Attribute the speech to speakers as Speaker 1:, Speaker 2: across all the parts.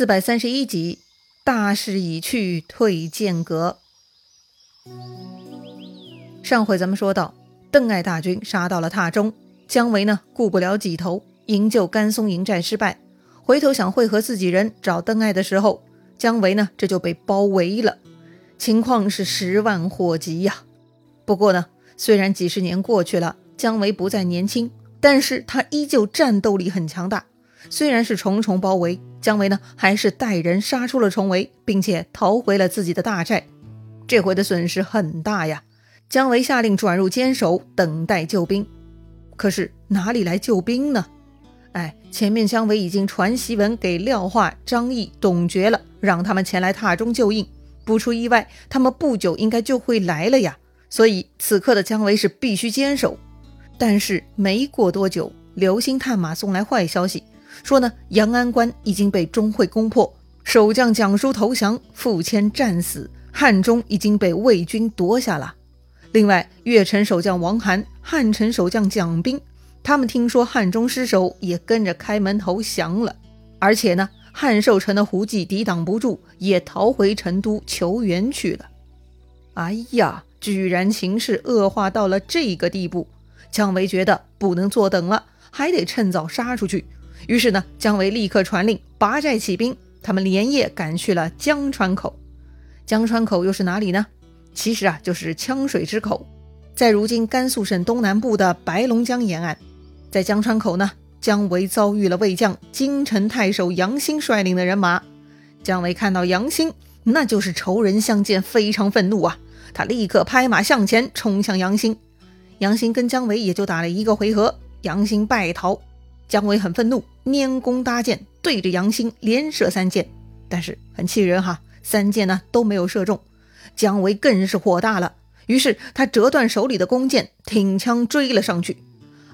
Speaker 1: 四百三十一集，大势已去，退剑阁。上回咱们说到，邓艾大军杀到了榻中，姜维呢顾不了几头，营救甘松营寨失败，回头想会合自己人找邓艾的时候，姜维呢这就被包围了，情况是十万火急呀。不过呢，虽然几十年过去了，姜维不再年轻，但是他依旧战斗力很强大。虽然是重重包围，姜维呢还是带人杀出了重围，并且逃回了自己的大寨。这回的损失很大呀！姜维下令转入坚守，等待救兵。可是哪里来救兵呢？哎，前面姜维已经传檄文给廖化、张翼、董厥了，让他们前来榻中救应。不出意外，他们不久应该就会来了呀。所以此刻的姜维是必须坚守。但是没过多久，刘兴探马送来坏消息。说呢，阳安关已经被钟会攻破，守将蒋叔投降，傅谦战死，汉中已经被魏军夺下了。另外，越城守将王涵、汉城守将蒋斌，他们听说汉中失守，也跟着开门投降了。而且呢，汉寿城的胡济抵挡不住，也逃回成都求援去了。哎呀，居然情势恶化到了这个地步，姜维觉得不能坐等了，还得趁早杀出去。于是呢，姜维立刻传令拔寨起兵，他们连夜赶去了江川口。江川口又是哪里呢？其实啊，就是羌水之口，在如今甘肃省东南部的白龙江沿岸。在江川口呢，姜维遭遇了魏将京城太守杨兴率领的人马。姜维看到杨兴，那就是仇人相见，非常愤怒啊！他立刻拍马向前冲向杨兴。杨兴跟姜维也就打了一个回合，杨兴败逃。姜维很愤怒，拈弓搭箭，对着杨兴连射三箭，但是很气人哈，三箭呢都没有射中。姜维更是火大了，于是他折断手里的弓箭，挺枪追了上去。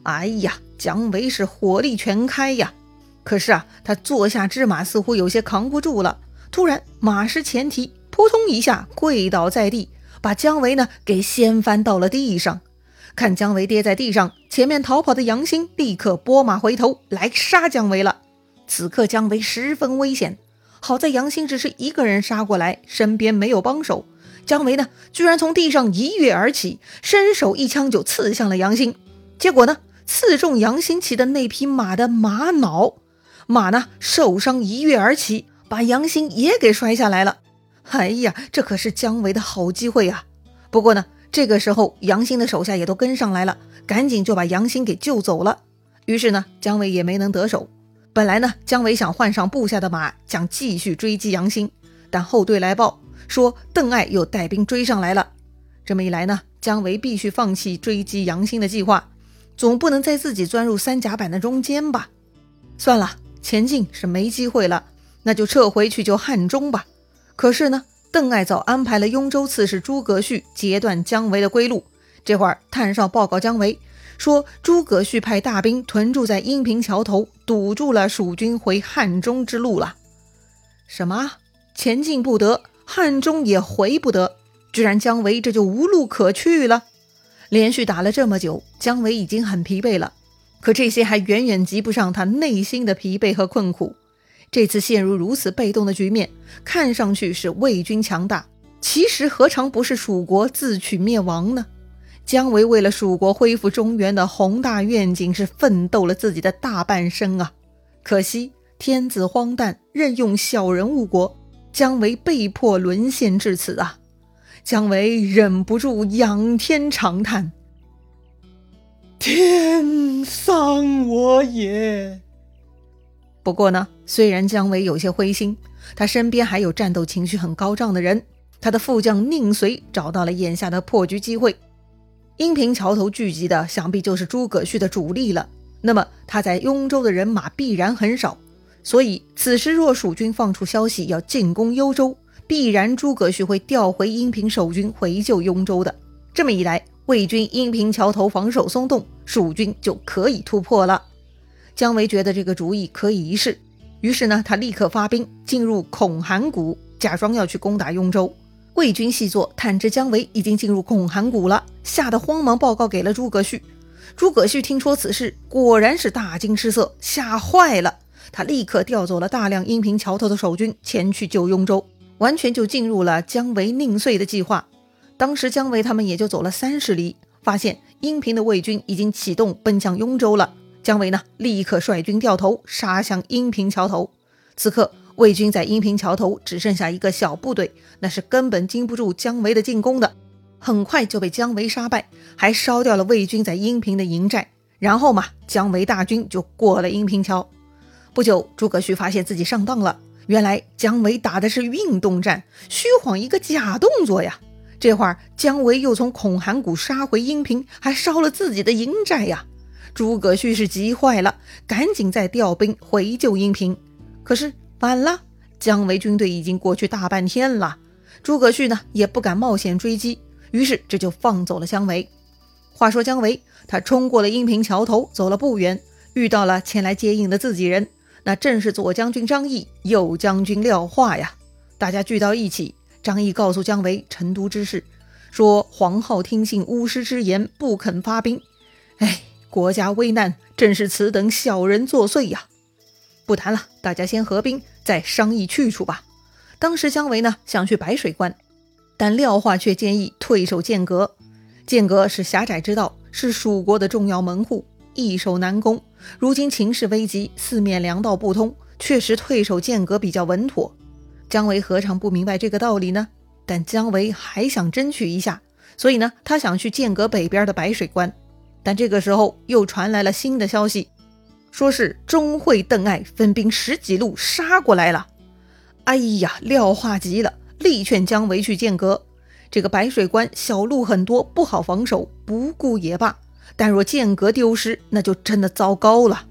Speaker 1: 哎呀，姜维是火力全开呀！可是啊，他坐下之马似乎有些扛不住了，突然马失前蹄，扑通一下跪倒在地，把姜维呢给掀翻到了地上。看姜维跌在地上，前面逃跑的杨兴立刻拨马回头来杀姜维了。此刻姜维十分危险，好在杨兴只是一个人杀过来，身边没有帮手。姜维呢，居然从地上一跃而起，伸手一枪就刺向了杨兴。结果呢，刺中杨兴骑的那匹马的马脑，马呢受伤一跃而起，把杨兴也给摔下来了。哎呀，这可是姜维的好机会啊！不过呢。这个时候，杨兴的手下也都跟上来了，赶紧就把杨兴给救走了。于是呢，姜维也没能得手。本来呢，姜维想换上部下的马，想继续追击杨兴，但后队来报说邓艾又带兵追上来了。这么一来呢，姜维必须放弃追击杨兴的计划，总不能再自己钻入三甲板的中间吧？算了，前进是没机会了，那就撤回去救汉中吧。可是呢？邓艾早安排了雍州刺史诸葛绪截断姜维的归路。这会儿，探哨报告姜维说，诸葛绪派大兵屯驻在阴平桥头，堵住了蜀军回汉中之路了。什么？前进不得，汉中也回不得，居然姜维这就无路可去了。连续打了这么久，姜维已经很疲惫了。可这些还远远及不上他内心的疲惫和困苦。这次陷入如此被动的局面，看上去是魏军强大，其实何尝不是蜀国自取灭亡呢？姜维为了蜀国恢复中原的宏大愿景，是奋斗了自己的大半生啊！可惜天子荒诞，任用小人误国，姜维被迫沦陷至此啊！姜维忍不住仰天长叹：“
Speaker 2: 天丧我也。”
Speaker 1: 不过呢，虽然姜维有些灰心，他身边还有战斗情绪很高涨的人。他的副将宁随找到了眼下的破局机会。阴平桥头聚集的，想必就是诸葛绪的主力了。那么他在雍州的人马必然很少，所以此时若蜀军放出消息要进攻幽州，必然诸葛绪会调回阴平守军回救雍州的。这么一来，魏军阴平桥头防守松动，蜀军就可以突破了。姜维觉得这个主意可以一试，于是呢，他立刻发兵进入孔函谷，假装要去攻打雍州。魏军细作探知姜维已经进入孔函谷了，吓得慌忙报告给了诸葛绪。诸葛绪听说此事，果然是大惊失色，吓坏了。他立刻调走了大量阴平桥头的守军前去救雍州，完全就进入了姜维宁碎的计划。当时姜维他们也就走了三十里，发现阴平的魏军已经启动奔向雍州了。姜维呢，立刻率军掉头杀向阴平桥头。此刻魏军在阴平桥头只剩下一个小部队，那是根本经不住姜维的进攻的，很快就被姜维杀败，还烧掉了魏军在阴平的营寨。然后嘛，姜维大军就过了阴平桥。不久，诸葛绪发现自己上当了，原来姜维打的是运动战，虚晃一个假动作呀。这会儿，姜维又从孔函谷杀回阴平，还烧了自己的营寨呀！诸葛旭是急坏了，赶紧再调兵回救阴平。可是晚了，姜维军队已经过去大半天了。诸葛旭呢，也不敢冒险追击，于是这就放走了姜维。话说姜维，他冲过了阴平桥头，走了不远，遇到了前来接应的自己人，那正是左将军张翼、右将军廖化呀。大家聚到一起。张毅告诉姜维成都之事，说黄皓听信巫师之言，不肯发兵。哎，国家危难，正是此等小人作祟呀！不谈了，大家先合兵，再商议去处吧。当时姜维呢想去白水关，但廖化却建议退守剑阁。剑阁是狭窄之道，是蜀国的重要门户，易守难攻。如今情势危急，四面粮道不通，确实退守剑阁比较稳妥。姜维何尝不明白这个道理呢？但姜维还想争取一下，所以呢，他想去剑阁北边的白水关。但这个时候又传来了新的消息，说是钟会、邓艾分兵十几路杀过来了。哎呀，廖化急了，力劝姜维去剑阁。这个白水关小路很多，不好防守，不顾也罢。但若剑阁丢失，那就真的糟糕了。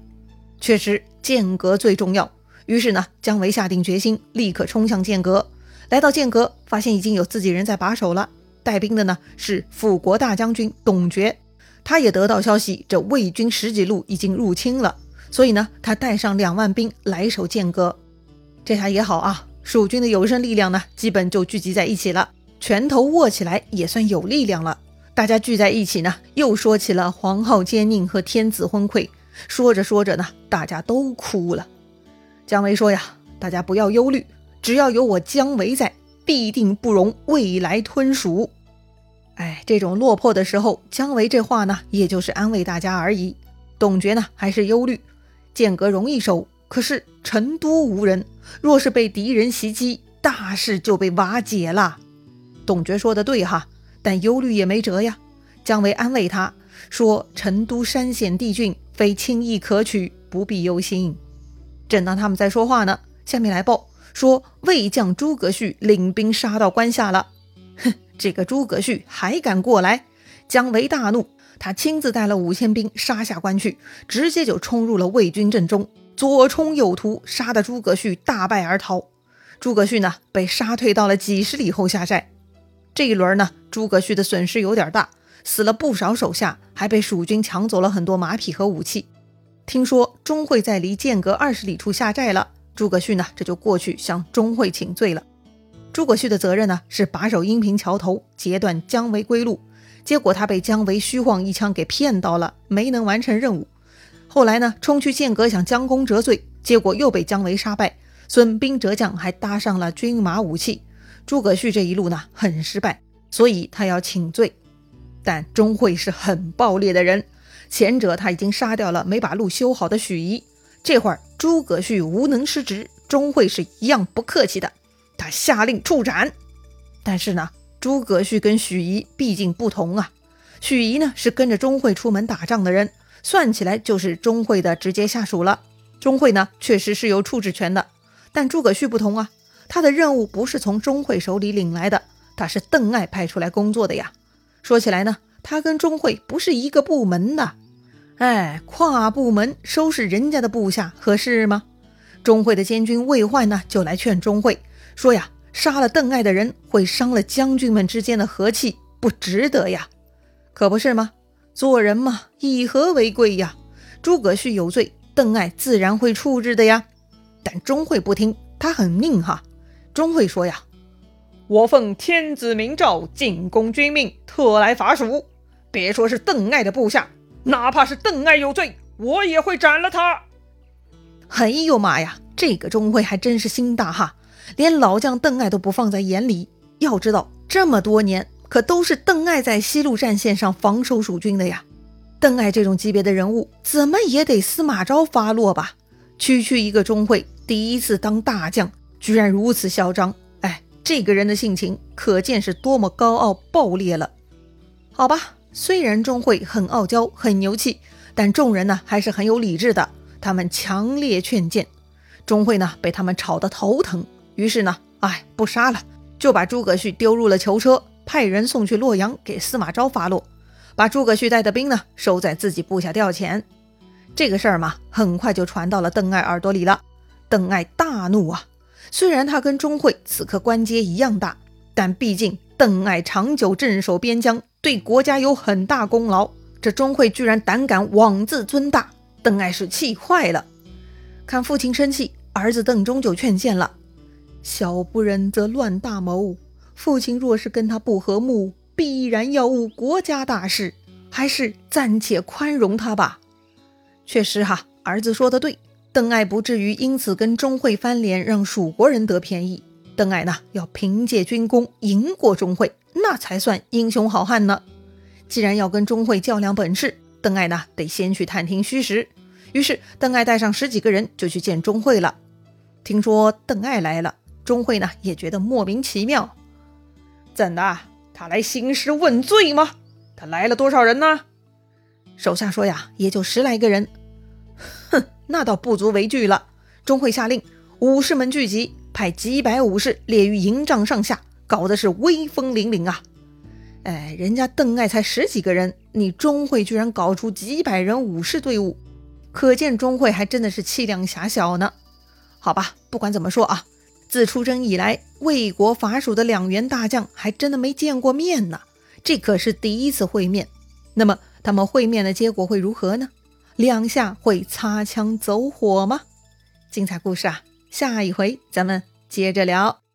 Speaker 1: 确实，剑阁最重要。于是呢，姜维下定决心，立刻冲向剑阁。来到剑阁，发现已经有自己人在把守了。带兵的呢是辅国大将军董厥，他也得到消息，这魏军十几路已经入侵了，所以呢，他带上两万兵来守剑阁。这下也好啊，蜀军的有生力量呢，基本就聚集在一起了，拳头握起来也算有力量了。大家聚在一起呢，又说起了黄皓奸佞和天子昏聩，说着说着呢，大家都哭了。姜维说：“呀，大家不要忧虑，只要有我姜维在，必定不容未来吞蜀。”哎，这种落魄的时候，姜维这话呢，也就是安慰大家而已。董厥呢，还是忧虑，剑阁容易守，可是成都无人，若是被敌人袭击，大事就被瓦解了。董厥说的对哈，但忧虑也没辙呀。姜维安慰他说：“成都山险地峻，非轻易可取，不必忧心。”正当他们在说话呢，下面来报说魏将诸葛绪领兵杀到关下了。哼，这个诸葛绪还敢过来？姜维大怒，他亲自带了五千兵杀下关去，直接就冲入了魏军阵中，左冲右突，杀得诸葛绪大败而逃。诸葛绪呢，被杀退到了几十里后下寨。这一轮呢，诸葛绪的损失有点大，死了不少手下，还被蜀军抢走了很多马匹和武器。听说钟会在离剑阁二十里处下寨了，诸葛绪呢这就过去向钟会请罪了。诸葛绪的责任呢是把守阴平桥头，截断姜维归路。结果他被姜维虚晃一枪给骗到了，没能完成任务。后来呢冲去剑阁想将功折罪，结果又被姜维杀败，损兵折将，还搭上了军马武器。诸葛绪这一路呢很失败，所以他要请罪。但钟会是很暴烈的人。前者他已经杀掉了没把路修好的许仪，这会儿诸葛绪无能失职，钟会是一样不客气的，他下令处斩。但是呢，诸葛绪跟许仪毕竟不同啊，许仪呢是跟着钟会出门打仗的人，算起来就是钟会的直接下属了。钟会呢确实是有处置权的，但诸葛绪不同啊，他的任务不是从钟会手里领来的，他是邓艾派出来工作的呀。说起来呢。他跟钟会不是一个部门的，哎，跨部门收拾人家的部下合适吗？钟会的监军魏焕呢，就来劝钟会说呀：“杀了邓艾的人会伤了将军们之间的和气，不值得呀，可不是吗？做人嘛，以和为贵呀。诸葛绪有罪，邓艾自然会处置的呀。但钟会不听，他很硬哈。钟会说呀：“
Speaker 2: 我奉天子明诏，进攻君命，特来伐蜀。”别说是邓艾的部下，哪怕是邓艾有罪，我也会斩了他。
Speaker 1: 哎呦妈呀，这个钟会还真是心大哈，连老将邓艾都不放在眼里。要知道，这么多年可都是邓艾在西路战线上防守蜀军的呀。邓艾这种级别的人物，怎么也得司马昭发落吧？区区一个钟会，第一次当大将，居然如此嚣张！哎，这个人的性情，可见是多么高傲暴烈了。好吧，虽然钟会很傲娇、很牛气，但众人呢还是很有理智的。他们强烈劝谏，钟会呢被他们吵得头疼，于是呢，哎，不杀了，就把诸葛绪丢入了囚车，派人送去洛阳给司马昭发落，把诸葛绪带的兵呢收在自己部下调遣。这个事儿嘛，很快就传到了邓艾耳朵里了。邓艾大怒啊！虽然他跟钟会此刻官阶一样大，但毕竟邓艾长久镇守边疆，对国家有很大功劳，这钟会居然胆敢妄自尊大。邓艾是气坏了，看父亲生气，儿子邓忠就劝谏了：“小不忍则乱大谋，父亲若是跟他不和睦，必然要误国家大事，还是暂且宽容他吧。”确实哈，儿子说的对，邓艾不至于因此跟钟会翻脸，让蜀国人得便宜。邓艾呢，要凭借军功赢过钟会，那才算英雄好汉呢。既然要跟钟会较量本事，邓艾呢，得先去探听虚实。于是，邓艾带上十几个人就去见钟会了。听说邓艾来了，钟会呢也觉得莫名其妙。
Speaker 2: 怎的？他来兴师问罪吗？他来了多少人呢？
Speaker 1: 手下说呀，也就十来个人。哼，那倒不足为惧了。钟会下令，武士们聚集，派几百武士列于营帐上下，搞得是威风凛凛啊。哎，人家邓艾才十几个人，你钟会居然搞出几百人武士队伍。可见钟会还真的是气量狭小呢。好吧，不管怎么说啊，自出征以来，魏国伐蜀的两员大将还真的没见过面呢。这可是第一次会面。那么他们会面的结果会如何呢？两下会擦枪走火吗？精彩故事啊，下一回咱们接着聊。